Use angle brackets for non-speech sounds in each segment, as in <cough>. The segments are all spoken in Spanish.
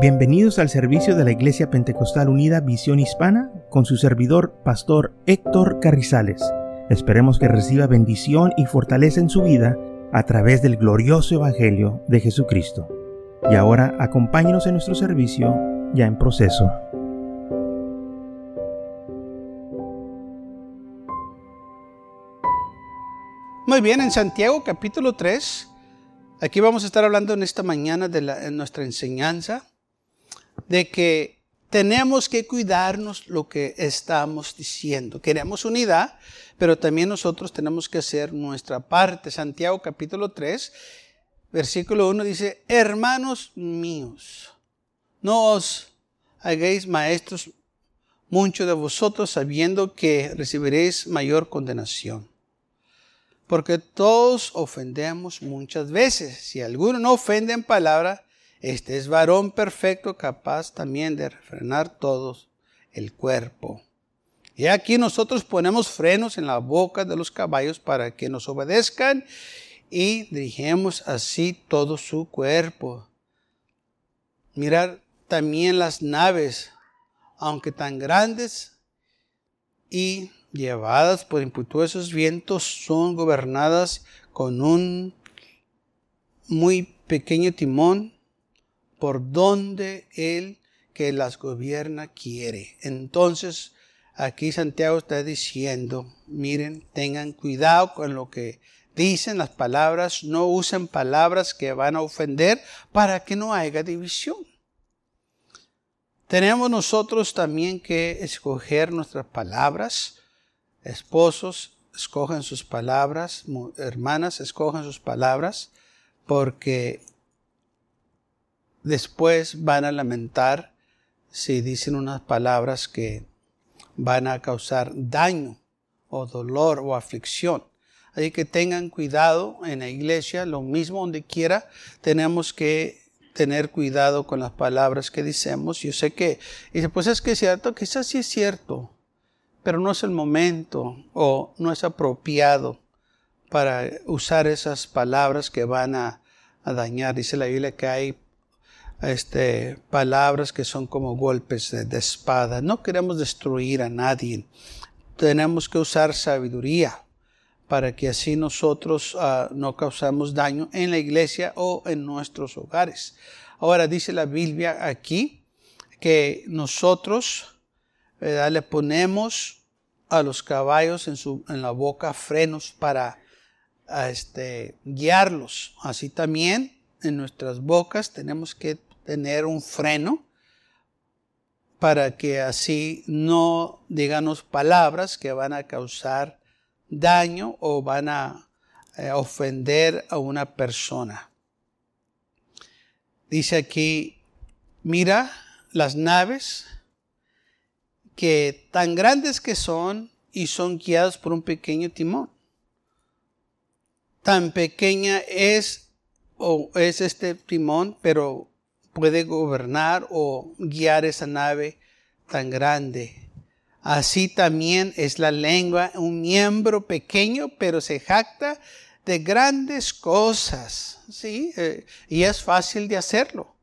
Bienvenidos al servicio de la Iglesia Pentecostal Unida Visión Hispana con su servidor, Pastor Héctor Carrizales. Esperemos que reciba bendición y fortaleza en su vida a través del glorioso Evangelio de Jesucristo. Y ahora acompáñenos en nuestro servicio ya en proceso. Muy bien, en Santiago capítulo 3, aquí vamos a estar hablando en esta mañana de nuestra enseñanza de que tenemos que cuidarnos lo que estamos diciendo. Queremos unidad, pero también nosotros tenemos que hacer nuestra parte. Santiago capítulo 3, versículo 1 dice, hermanos míos, no os hagáis maestros muchos de vosotros sabiendo que recibiréis mayor condenación. Porque todos ofendemos muchas veces. Si alguno no ofende en palabra, este es varón perfecto, capaz también de refrenar todos el cuerpo. Y aquí nosotros ponemos frenos en la boca de los caballos para que nos obedezcan y dirigimos así todo su cuerpo. Mirar también las naves, aunque tan grandes y llevadas por impetuosos vientos, son gobernadas con un muy pequeño timón por donde Él que las gobierna quiere. Entonces, aquí Santiago está diciendo, miren, tengan cuidado con lo que dicen las palabras, no usen palabras que van a ofender para que no haya división. Tenemos nosotros también que escoger nuestras palabras. Esposos, escogen sus palabras. Hermanas, escogen sus palabras. Porque después van a lamentar si dicen unas palabras que van a causar daño o dolor o aflicción. Así que tengan cuidado en la iglesia, lo mismo donde quiera, tenemos que tener cuidado con las palabras que decimos. Yo sé que, dice, pues es que es cierto, quizás sí es cierto, pero no es el momento o no es apropiado para usar esas palabras que van a, a dañar. Dice la Biblia que hay este, palabras que son como golpes de, espada. No queremos destruir a nadie. Tenemos que usar sabiduría para que así nosotros ah, no causamos daño en la iglesia o en nuestros hogares. Ahora dice la Biblia aquí que nosotros le ponemos a los caballos en, su, en la boca frenos para este, guiarlos. Así también en nuestras bocas tenemos que tener un freno para que así no digamos palabras que van a causar daño o van a eh, ofender a una persona. Dice aquí, mira las naves que tan grandes que son y son guiadas por un pequeño timón. Tan pequeña es o es este timón, pero puede gobernar o guiar esa nave tan grande. Así también es la lengua, un miembro pequeño, pero se jacta de grandes cosas, ¿sí? Eh, y es fácil de hacerlo.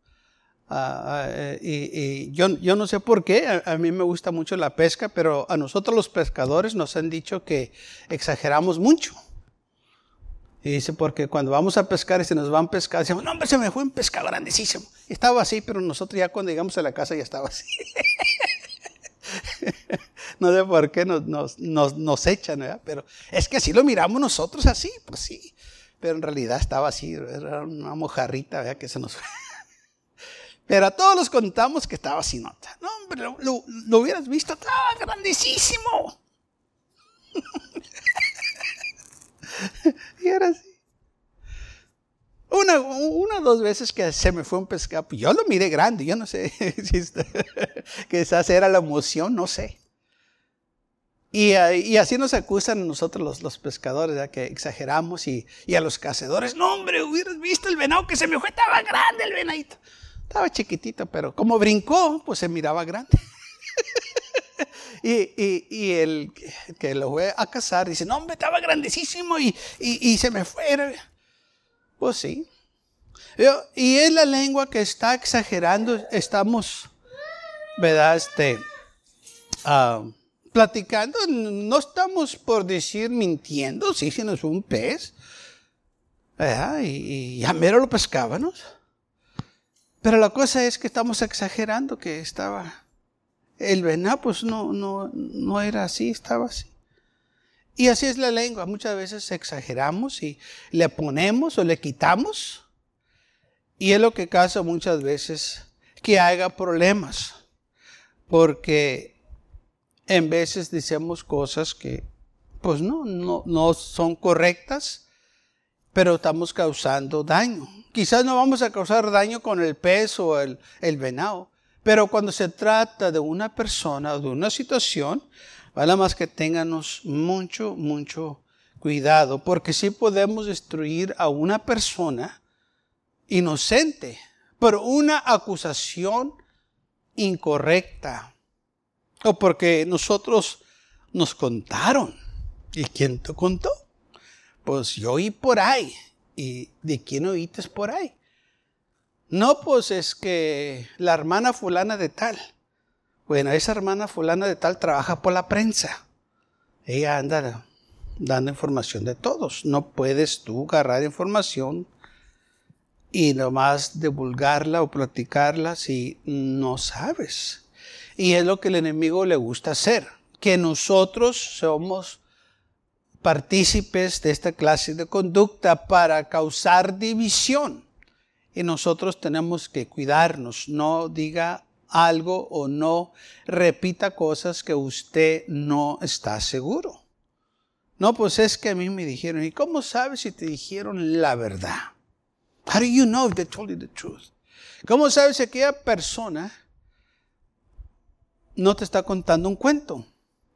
Ah, ah, y, yo, yo, no sé por qué, a, mí me gusta mucho la pesca, pero a nosotros los pescadores nos han dicho que exageramos mucho. Y dice, porque cuando vamos a pescar y se nos van a pescar, decimos, no, hombre, se me fue un pescado grandísimo. Estaba así, pero nosotros ya cuando llegamos a la casa ya estaba así. <laughs> no sé por qué nos, nos, nos, nos echan, ¿verdad? Pero es que así lo miramos nosotros así, pues sí. Pero en realidad estaba así, era una mojarrita, ¿verdad? Que se nos fue. <laughs> Pero a todos los contamos que estaba así nota. No, hombre, lo hubieras visto, estaba grandísimo. <laughs> <laughs> y era así. Una, una o dos veces que se me fue un pescado, pues yo lo miré grande, yo no sé, <laughs> si <laughs> quizás era la emoción, no sé. Y, y, así nos acusan nosotros los, los pescadores, ¿ya? que exageramos y, y, a los cazadores, no hombre, hubieras visto el venado que se me fue, estaba grande el venadito. Estaba chiquitito, pero como brincó, pues se miraba grande. Y, y, el que lo fue a cazar dice, no, hombre, estaba grandísimo y, y se me fue. Pues sí. Y es la lengua que está exagerando, estamos, ¿verdad? Este, ah, platicando, no estamos por decir mintiendo, sí, si nos fue un pez, ¿verdad? Y, y ya mero lo pescábamos. Pero la cosa es que estamos exagerando que estaba, el venado pues no, no, no era así, estaba así. Y así es la lengua. Muchas veces exageramos y le ponemos o le quitamos. Y es lo que causa muchas veces que haya problemas. Porque en veces decimos cosas que pues no, no, no son correctas, pero estamos causando daño. Quizás no vamos a causar daño con el peso o el, el venado, pero cuando se trata de una persona o de una situación, Vale más que tenganos mucho, mucho cuidado, porque si podemos destruir a una persona inocente por una acusación incorrecta o porque nosotros nos contaron. ¿Y quién te contó? Pues yo oí por ahí. ¿Y de quién oíste por ahí? No, pues es que la hermana fulana de tal. Bueno, esa hermana fulana de tal trabaja por la prensa. Ella anda dando información de todos. No puedes tú agarrar información y nomás divulgarla o platicarla si no sabes. Y es lo que el enemigo le gusta hacer, que nosotros somos partícipes de esta clase de conducta para causar división. Y nosotros tenemos que cuidarnos, no diga algo o no repita cosas que usted no está seguro. No, pues es que a mí me dijeron, ¿y cómo sabes si te dijeron la verdad? How do you know if they told you the truth? ¿Cómo sabes si aquella persona no te está contando un cuento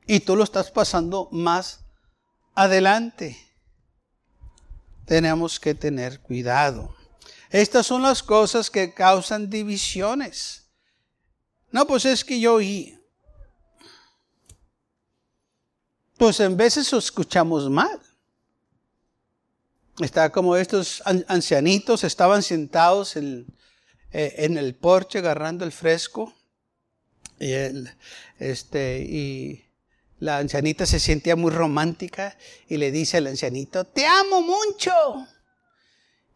y tú lo estás pasando más adelante? Tenemos que tener cuidado. Estas son las cosas que causan divisiones. No, pues es que yo oí. Pues en veces escuchamos mal. Está como estos ancianitos estaban sentados en, eh, en el porche agarrando el fresco. Y, este, y la ancianita se sentía muy romántica y le dice al ancianito, te amo mucho.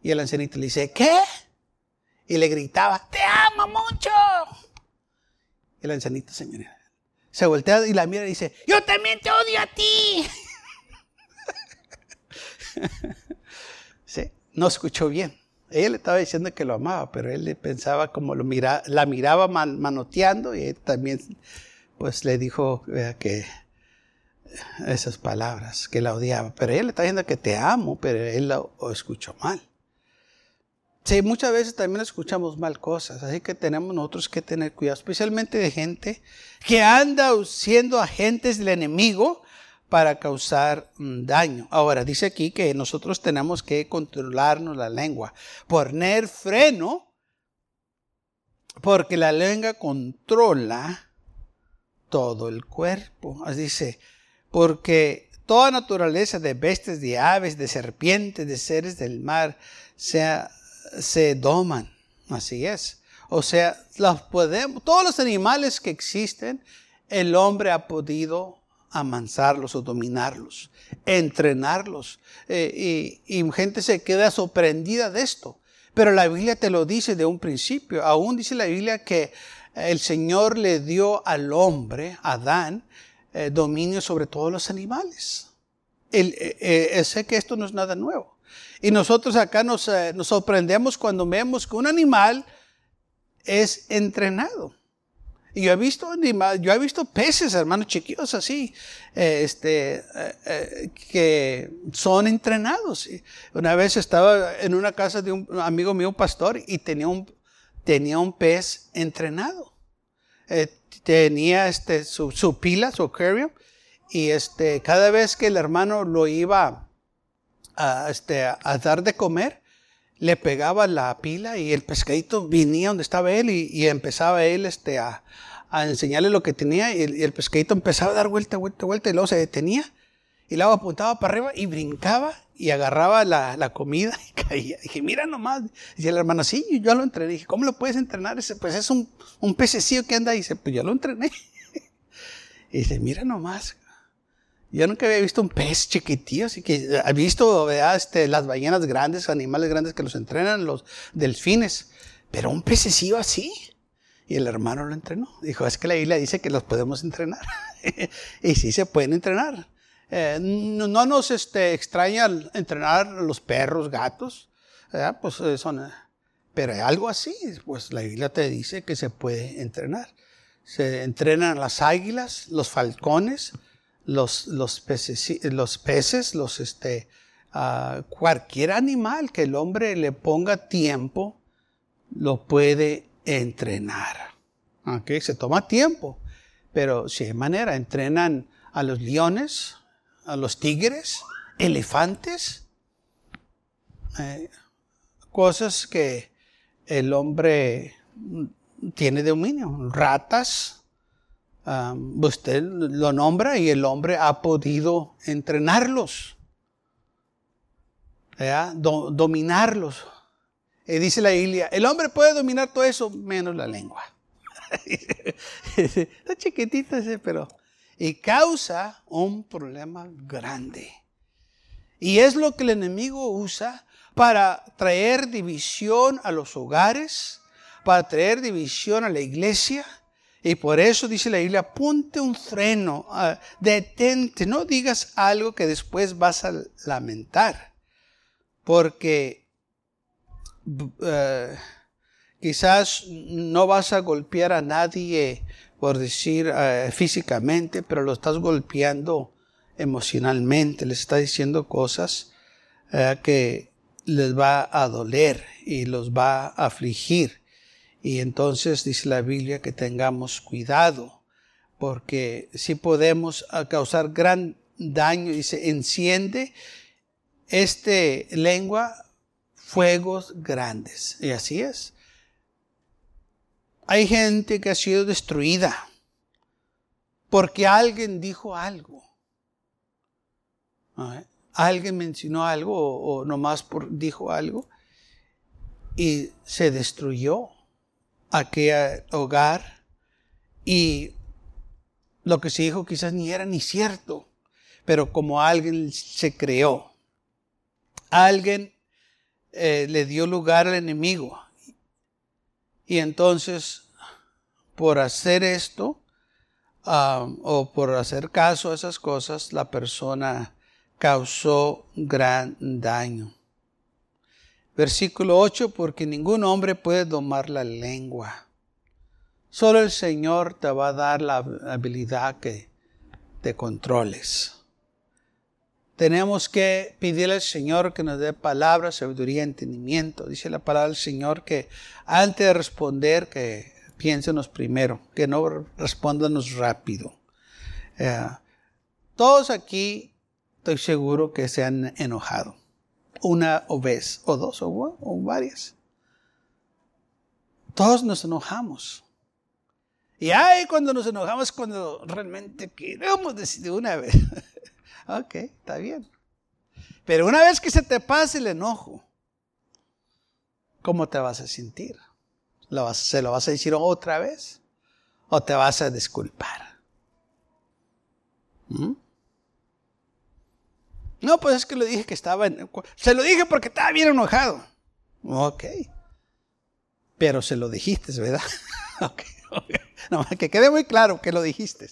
Y el ancianito le dice, ¿qué? Y le gritaba, te amo mucho. Y la ancianita se mira. Se voltea y la mira y dice, yo también te odio a ti. <laughs> no escuchó bien. Ella le estaba diciendo que lo amaba, pero él le pensaba como lo mira, la miraba manoteando y él también pues le dijo que esas palabras, que la odiaba. Pero él le está diciendo que te amo, pero él lo escuchó mal. Sí, muchas veces también escuchamos mal cosas, así que tenemos nosotros que tener cuidado, especialmente de gente que anda siendo agentes del enemigo para causar mm, daño. Ahora, dice aquí que nosotros tenemos que controlarnos la lengua, poner freno, porque la lengua controla todo el cuerpo. Así dice, porque toda naturaleza de bestias, de aves, de serpientes, de seres del mar, sea se doman. Así es. O sea, los podemos, todos los animales que existen, el hombre ha podido amansarlos o dominarlos, entrenarlos. Eh, y, y, gente se queda sorprendida de esto. Pero la Biblia te lo dice de un principio. Aún dice la Biblia que el Señor le dio al hombre, Adán, eh, dominio sobre todos los animales. El, eh, sé que esto no es nada nuevo. Y nosotros acá eh, nos, sorprendemos cuando vemos que un animal es entrenado. Y yo he visto animales, yo he visto peces, hermanos chiquitos así, eh, este, eh, que son entrenados. Una vez estaba en una casa de un amigo mío, pastor, y tenía un, tenía un pez entrenado. tenía este, su, su, pila, su aquarium, y este, cada vez que el hermano lo iba a, este, a dar de comer, le pegaba la pila y el pescadito venía donde estaba él y, empezaba él este, a, a, enseñarle lo que tenía y el, pescadito empezaba a dar vuelta, vuelta, vuelta y luego se detenía Y luego apuntaba para arriba y brincaba y agarraba la, comida y caía. Dije, mira nomás. Dice el hermano, sí, yo lo entrené. Dije, ¿cómo lo puedes entrenar? Dice, pues es un, un pececillo que anda. Y dice, pues yo lo entrené. <laughs> Y dice, mira nomás. Yo nunca había visto un pez chiquitillo, así que he visto este, las ballenas grandes, animales grandes que los entrenan, los delfines, pero un pececillo así. Y el hermano lo entrenó. Dijo, es que la Biblia dice que los podemos entrenar. <laughs> y sí se pueden entrenar. Eh, no, nos este, extraña entrenar los perros, gatos, pues eh, son, pero algo así, pues la Biblia te dice que se puede entrenar. Se entrenan las águilas, los falcones, los, los, peces, los peces, los, este, cualquier animal que el hombre le ponga tiempo, lo puede entrenar. ¿Okay? Se toma tiempo, pero si hay manera, entrenan a los leones, a los tigres, elefantes, eh, cosas que el hombre tiene dominio, ratas, usted lo nombra y el hombre ha podido entrenarlos, dominarlos. Y dice la Biblia, el hombre puede dominar todo eso menos la lengua. <laughs> Está chiquitito ese, pero... Y causa un problema grande. Y es lo que el enemigo usa para traer división a los hogares, para traer división a la iglesia. Y por eso dice la Biblia, ponte un freno, ah, detente, no digas algo que después vas a lamentar. Porque eh, quizás no vas a golpear a nadie, por decir eh, físicamente, pero lo estás golpeando emocionalmente, le estás diciendo cosas eh, que les va a doler y los va a afligir. Y entonces dice la Biblia que tengamos cuidado, porque si podemos causar gran daño, dice, enciende este lengua fuegos grandes. Y así es. Hay gente que ha sido destruida porque alguien dijo algo. Alguien mencionó algo o, nomás dijo algo y se destruyó aquel hogar y lo que se dijo quizás ni era ni cierto, pero como alguien se creó, alguien eh, le dio lugar al enemigo. Y entonces, por hacer esto, o por hacer caso a esas cosas, la persona causó gran daño. Versículo 8, porque ningún hombre puede domar la lengua. Solo el Señor te va a dar la habilidad que te controles. Tenemos que pedirle al Señor que nos dé palabra, sabiduría, entendimiento. Dice la palabra del Señor que antes de responder, que piénsenos primero, que no respondanos rápido. Eh, todos aquí estoy seguro que se han enojado una o vez, o dos, o, varias. Todos nos enojamos. Y ay, cuando nos enojamos, cuando realmente queremos decir una vez. <laughs> ok, está bien. Pero una vez que se te pase el enojo, ¿cómo te vas a sentir? ¿Se lo vas a decir otra vez? ¿O te vas a disculpar? ¿Mm? No, pues es que le dije que estaba... En, se lo dije porque estaba bien enojado. Ok. Pero se lo dijiste, ¿verdad? <laughs> ok. No, que quede muy claro que lo dijiste.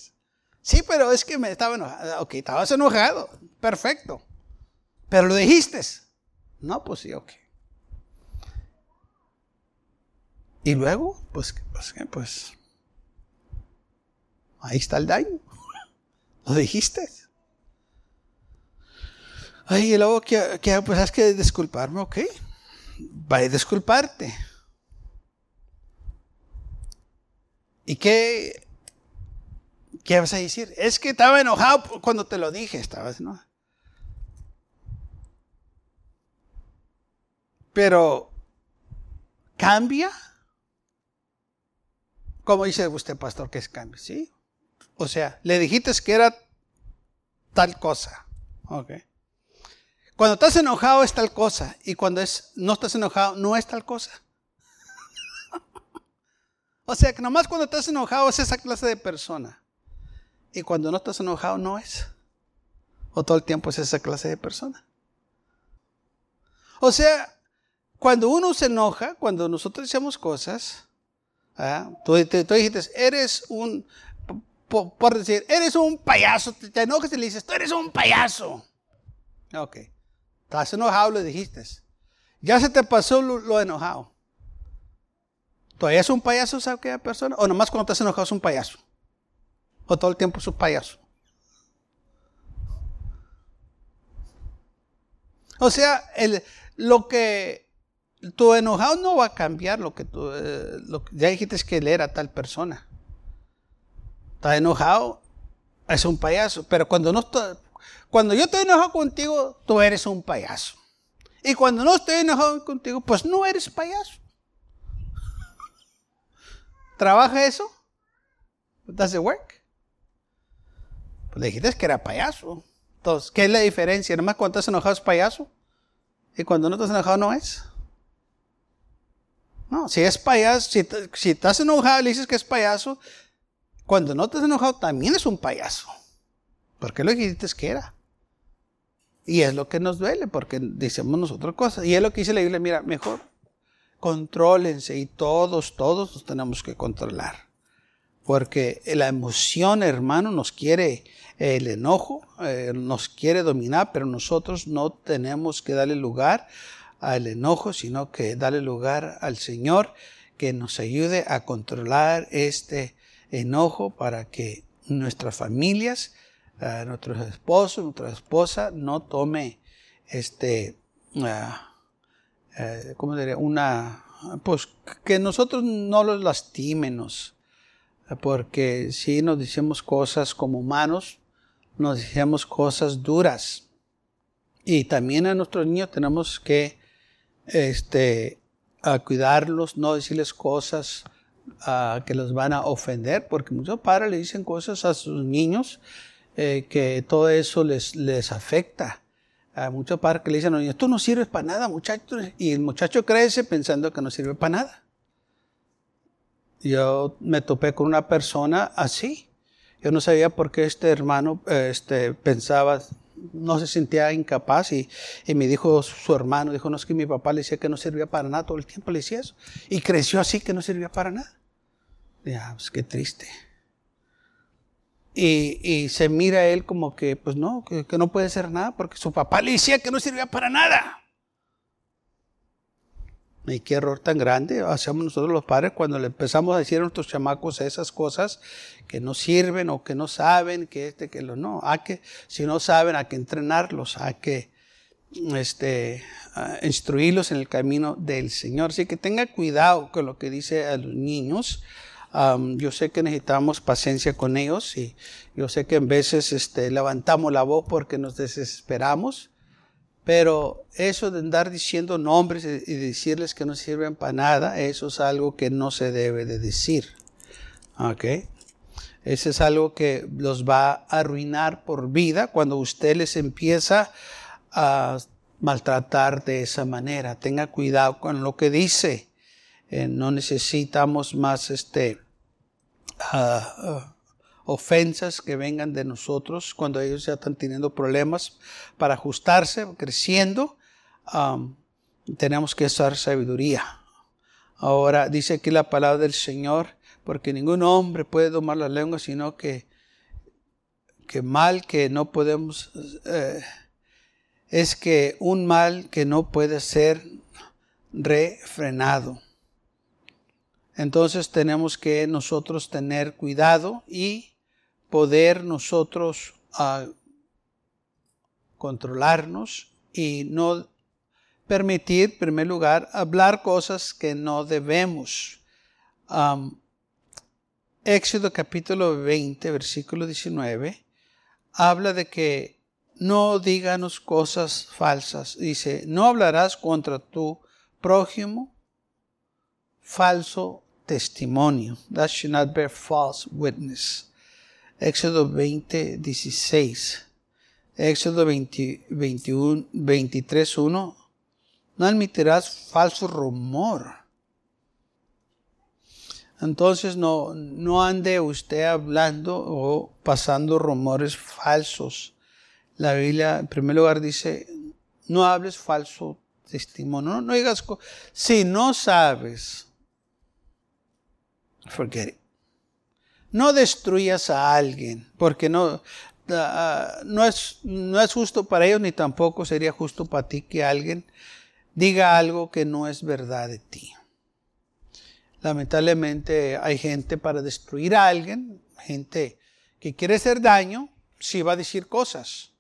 Sí, pero es que me estaba enojado. Ok, estabas enojado. Perfecto. Pero lo dijiste. No, pues sí, ok. Y luego, pues, pues, pues, ahí está el daño. <laughs> Lo dijiste. Ay, y luego, ¿qué, Pues has que disculparme, ok. Va a disculparte. ¿Y qué, qué vas a decir? Es que estaba enojado cuando te lo dije, estabas, ¿no? Pero, ¿cambia? ¿Cómo dice usted, pastor, que es cambio? ¿Sí? O sea, le dijiste que era tal cosa. Okay. Cuando estás enojado es tal cosa y cuando es, no estás enojado no es tal cosa. <laughs> o sea que nomás cuando estás enojado es esa clase de persona y cuando no estás enojado no es. O todo el tiempo es esa clase de persona. O sea, cuando uno se enoja, cuando nosotros hacemos cosas, ¿ah? tú, dijiste, eres un, por, decir, eres un payaso, te, enojas y le dices, tú eres un payaso. Ok. Estás enojado, le dijiste. Ya se te pasó lo, enojado. ¿Todavía es un payaso esa aquella persona? ¿O nomás cuando estás enojado es un payaso? ¿O todo el tiempo es un payaso? O sea, el, lo que tu enojado no va a cambiar lo que tú, eh, lo, ya dijiste que él era tal persona. Está enojado, es un payaso, pero cuando no está, cuando yo estoy enojado contigo, tú eres un payaso. Y cuando no estoy enojado contigo, pues no eres payaso. ¿Trabaja eso? Does it work? Pues le dijiste que era payaso. Entonces, ¿qué es la diferencia? Nomás cuando estás enojado es payaso. Y cuando no estás enojado no es. No, si es payaso, si, si estás enojado le dices que es payaso, cuando no estás enojado también es un payaso. Porque lo que dijiste que era. Y es lo que nos duele, porque decimos nosotros cosas. Y es lo que dice la Biblia, mira, mejor contrólense y todos, todos nos tenemos que controlar. Porque la emoción, hermano, nos quiere, el enojo eh, nos quiere dominar, pero nosotros no tenemos que darle lugar al enojo, sino que darle lugar al Señor que nos ayude a controlar este enojo para que nuestras familias, uh, nuestros esposos, nuestra esposa no tome este, ah, eh, ¿cómo diría? Una, pues que nosotros no los lastimemos porque si nos decimos cosas como humanos, nos decimos cosas duras. Y también a nuestros niños tenemos que este, cuidarlos, no decirles cosas que los van a ofender, porque muchos padres le dicen cosas a sus niños eh, que todo eso les, les afecta. A muchos padres que le dicen niños, tú no sirves para nada, muchacho, y el muchacho crece pensando que no sirve para nada yo me topé con una persona así. Yo no sabía por qué este hermano este, pensaba, no se sentía incapaz y, y, me dijo su hermano, dijo, no es que mi papá le decía que no servía para nada, todo el tiempo le decía eso. Y creció así que no servía para nada. Ya, pues qué triste. Y, se mira él como que, pues no, que, que no puede ser nada porque su papá le decía que no servía para nada. Y qué error tan grande hacemos nosotros los padres cuando le empezamos a decir a nuestros chamacos esas cosas que no sirven o que no saben, que este, que lo no. Hay que, si no saben, hay que entrenarlos, hay que este, instruirlos en el camino del Señor. Así que tenga cuidado con lo que dice a los niños. Yo sé que necesitamos paciencia con ellos y yo sé que en veces este, levantamos la voz porque nos desesperamos. Pero eso de andar diciendo nombres y decirles que no sirven para nada, eso es algo que no se debe de decir. ¿Ok? Eso es algo que los va a arruinar por vida cuando usted les empieza a maltratar de esa manera. Tenga cuidado con lo que dice. Eh, no necesitamos más este, ofensas que vengan de nosotros cuando ellos ya están teniendo problemas para ajustarse, creciendo. Tenemos que usar sabiduría. Ahora dice aquí la palabra del Señor, porque ningún hombre puede domar la lengua, sino que, que mal que no podemos, eh, es que un mal que no puede ser refrenado. Entonces tenemos que nosotros tener cuidado y poder nosotros ah, controlarnos y no permitir, en primer lugar, hablar cosas que no debemos. Éxodo capítulo 20, versículo 19, habla de que no díganos cosas falsas. Dice, no hablarás contra tu prójimo falso testimonio. That should not bear false witness. Éxodo 20, 16. Éxodo 21, 23, 1. No admitirás falso rumor. Entonces no, no ande usted hablando o pasando rumores falsos. La Biblia en primer lugar dice, no hables falso testimonio, no, no digas, si no sabes, forget it. No destruyas a alguien, porque no, ah, no, es, no es justo para ellos ni tampoco sería justo para ti que alguien diga algo que no es verdad de ti. Lamentablemente hay gente para destruir a alguien, gente que quiere hacer daño, sí va a decir cosas.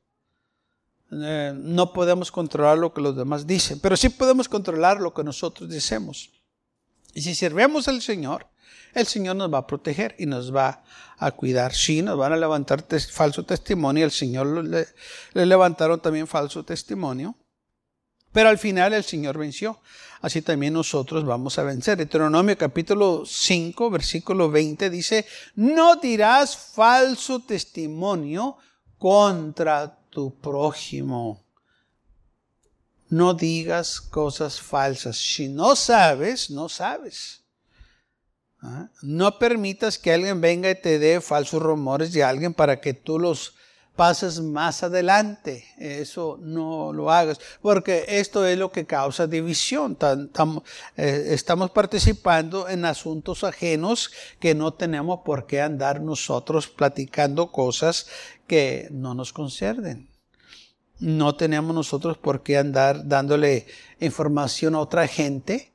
Eh, no podemos controlar lo que los demás dicen, pero sí podemos controlar lo que nosotros decimos. Y si sirvemos al Señor, el Señor nos va a proteger y nos va a cuidar. Sí, nos van a levantar falso testimonio, el Señor le levantaron también falso testimonio, pero al final el Señor venció así también nosotros vamos a vencer. Deuteronomio capítulo 5, versículo 20 dice, no dirás falso testimonio contra tu prójimo. No digas cosas falsas. Si no sabes, no sabes. ¿Ah? No permitas que alguien venga y te dé falsos rumores de alguien para que tú los pases más adelante. Eso no lo hagas, porque esto es lo que causa división. Eh, estamos participando en asuntos ajenos que no tenemos por qué andar nosotros platicando cosas que no nos concernen. No tenemos nosotros por qué andar dándole información a otra gente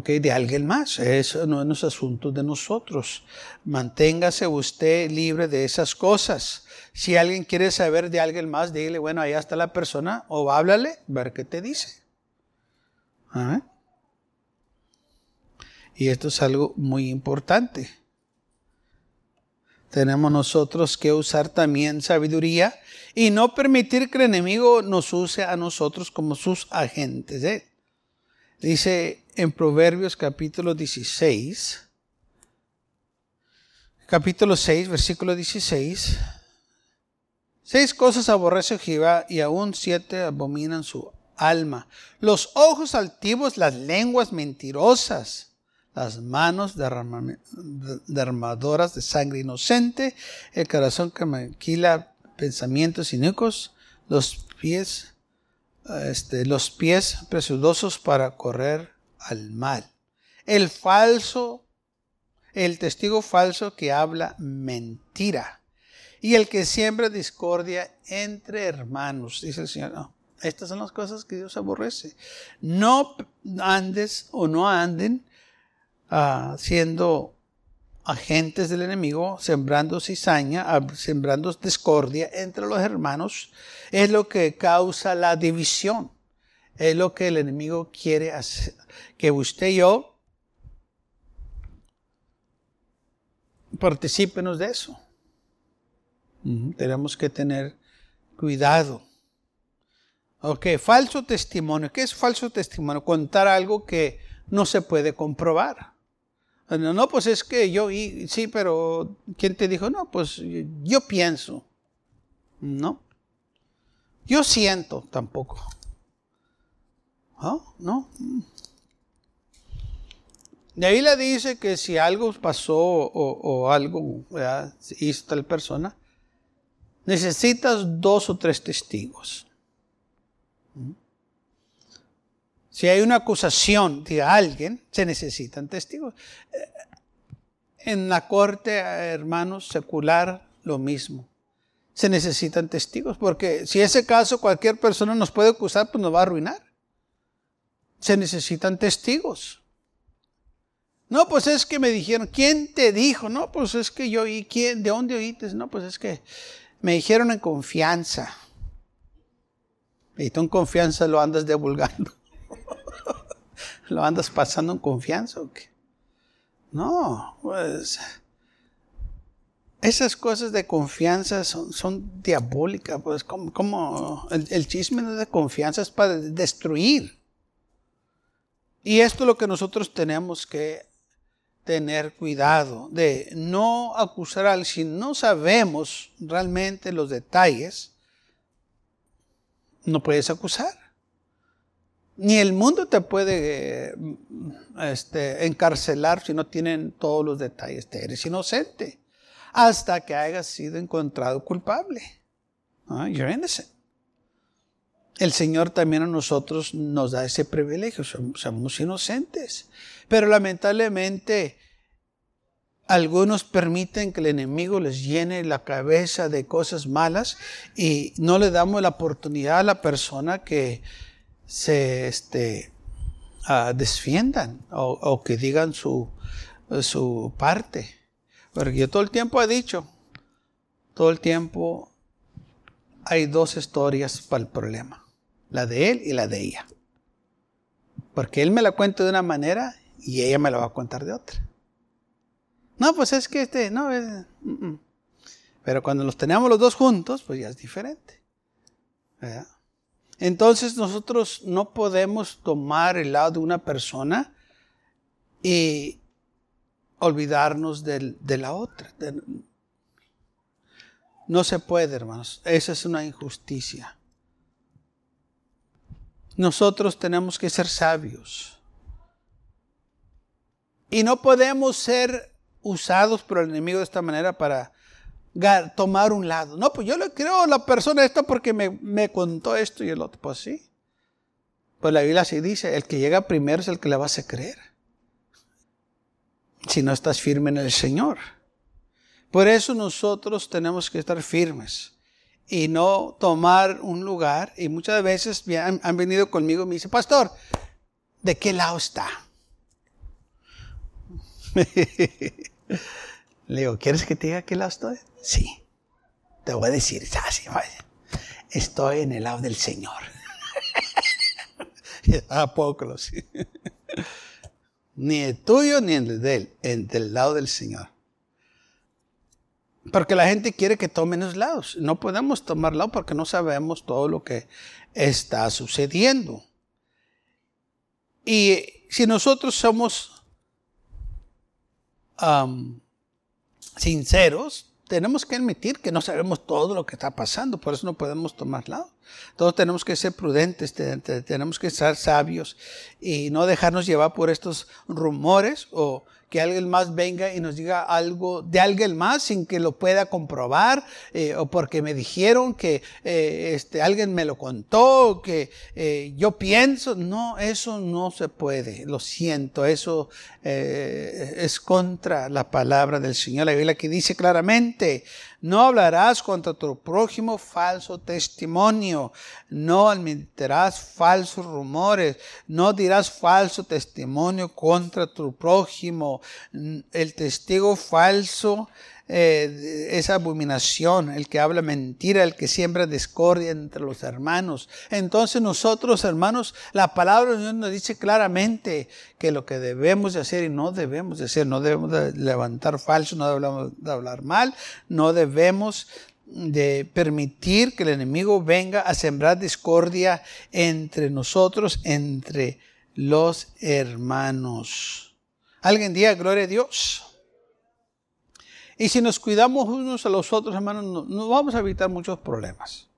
de alguien más. Eso no es asunto de nosotros. Manténgase usted libre de esas cosas. Si alguien quiere saber de alguien más, dile, bueno, allá está la persona, o háblale, ver qué te dice. ¿Ah? Y esto es algo muy importante. Tenemos nosotros que usar también sabiduría y no permitir que el enemigo nos use a nosotros como sus agentes. ¿eh? Dice en Proverbios capítulo 16, capítulo 6, versículo 16, seis cosas aborrece Jehová y aún siete abominan su alma. Los ojos altivos, las lenguas mentirosas, las manos derramadoras de sangre inocente, el corazón que maquila pensamientos inicuos, los pies este, los pies presurosos para correr al mal. El falso, el testigo falso que habla mentira. Y el que siembra discordia entre hermanos, dice el Señor. Estas son las cosas que Dios aborrece. No andes o no anden uh, siendo agentes del enemigo, sembrando cizaña, sembrando discordia entre los hermanos, es lo que causa la división. Es lo que el enemigo quiere hacer. Que usted y yo participemos de eso. Tenemos que tener cuidado. Ok, falso testimonio. ¿Qué es falso testimonio? Contar algo que no se puede comprobar. No, pues es que yo, sí, pero ¿quién te dijo? No, pues yo pienso. No. Yo siento tampoco. ¿No? ¿No? De ahí le dice que si algo pasó o, algo hizo tal persona, necesitas dos o tres testigos. Si hay una acusación de alguien, se necesitan testigos. En la corte, hermanos, secular, lo mismo. Se necesitan testigos, porque si ese caso cualquier persona nos puede acusar, pues nos va a arruinar. Se necesitan testigos. No, pues es que me dijeron, ¿quién te dijo? No, pues es que yo oí, ¿quién? ¿De dónde oíste? No, pues es que me dijeron en confianza. Y tú en confianza lo andas divulgando. ¿Lo andas pasando en confianza o qué? No, pues esas cosas de confianza son, diabólicas, pues como, el, chisme de confianza es para destruir. Y esto es lo que nosotros tenemos que tener cuidado de no acusar al si no sabemos realmente los detalles, no puedes acusar. Ni el mundo te puede este, encarcelar si no tienen todos los detalles. Te eres inocente hasta que hayas sido encontrado culpable. Ah, you're innocent. El Señor también a nosotros nos da ese privilegio, somos inocentes. Pero lamentablemente algunos permiten que el enemigo les llene la cabeza de cosas malas y no le damos la oportunidad a la persona que se este, uh, desfiendan o, que digan su, su parte. Porque yo todo el tiempo he dicho, todo el tiempo hay dos historias para el problema, la de él y la de ella. Porque él me la cuenta de una manera y ella me la va a contar de otra. No, pues es que este, no, es, mm, mm. pero cuando los tenemos los dos juntos, pues ya es diferente. Entonces nosotros no podemos tomar el lado de una persona y olvidarnos de, la otra. no se puede, hermanos. Esa es una injusticia. Nosotros tenemos que ser sabios. Y no podemos ser usados por el enemigo de esta manera para tomar un lado. No, pues yo le creo a la persona esta porque me, me contó esto y el otro. Pues sí. Pues la Biblia así dice, el que llega primero es el que le vas a creer. Si no estás firme en el Señor. Por eso nosotros tenemos que estar firmes y no tomar un lugar. Y muchas veces han, han venido conmigo y me dicen, pastor, ¿de qué lado está? <laughs> Le digo, ¿quieres que te diga qué lado estoy? Sí. Te voy a decir, estoy en el lado del Señor. <laughs> ¿A poco sí? <laughs> Ni el tuyo ni el de él, en del lado del Señor. Porque la gente quiere que tomen los lados. No podemos tomar lado porque no sabemos todo lo que está sucediendo. Y si nosotros somos sinceros, tenemos que admitir que no sabemos todo lo que está pasando, por eso no podemos tomar lado. Todos tenemos que ser prudentes, tenemos que ser sabios y no dejarnos llevar por estos rumores o que alguien más venga y nos diga algo de alguien más sin que lo pueda comprobar, eh, o porque me dijeron que eh, este, alguien me lo contó, que eh, yo pienso. No, eso no se puede. Lo siento, eso es contra la palabra del Señor. La Biblia que dice claramente, no hablarás contra tu prójimo falso testimonio, no admitirás falsos rumores, no dirás falso testimonio contra tu prójimo. El testigo falso eh, esa abominación, el que habla mentira, el que siembra discordia entre los hermanos. Entonces nosotros, hermanos, la palabra de Dios nos dice claramente que lo que debemos de hacer y no debemos de hacer, no debemos de levantar falso, no debemos de hablar mal, no debemos de permitir que el enemigo venga a sembrar discordia entre nosotros, entre los hermanos. Alguien diga, gloria a Dios. Y si nos cuidamos unos a los otros, hermanos, nos vamos a evitar muchos problemas.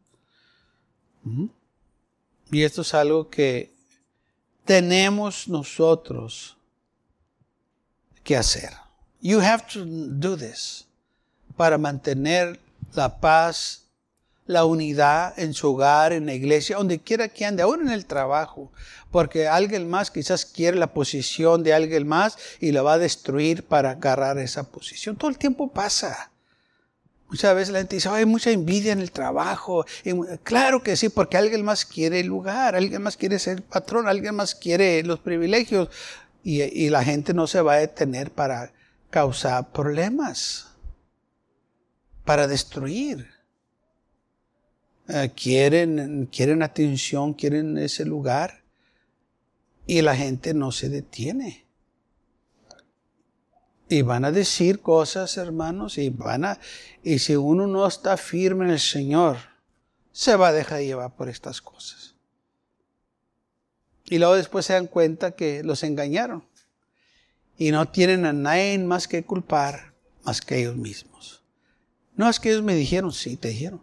Y esto es algo que tenemos nosotros que hacer. You have to do this para mantener la paz la unidad en su hogar, en la iglesia, donde quiera que ande, aún en el trabajo, porque alguien más quizás quiere la posición de alguien más y la va a destruir para agarrar esa posición. Todo el tiempo pasa. Muchas veces la gente dice, hay mucha envidia en el trabajo. claro que sí, porque alguien más quiere el lugar, alguien más quiere ser patrón, alguien más quiere los privilegios y, y la gente no se va a detener para causar problemas, para destruir. Eh, quieren, quieren atención, quieren ese lugar y la gente no se detiene. Y van a decir cosas, hermanos, y van a, y si uno no está firme en el Señor, se va a dejar llevar por estas cosas. Y luego después se dan cuenta que los engañaron. y no tienen a nadie más que culpar más que ellos mismos. No es que ellos me dijeron, sí, te dijeron,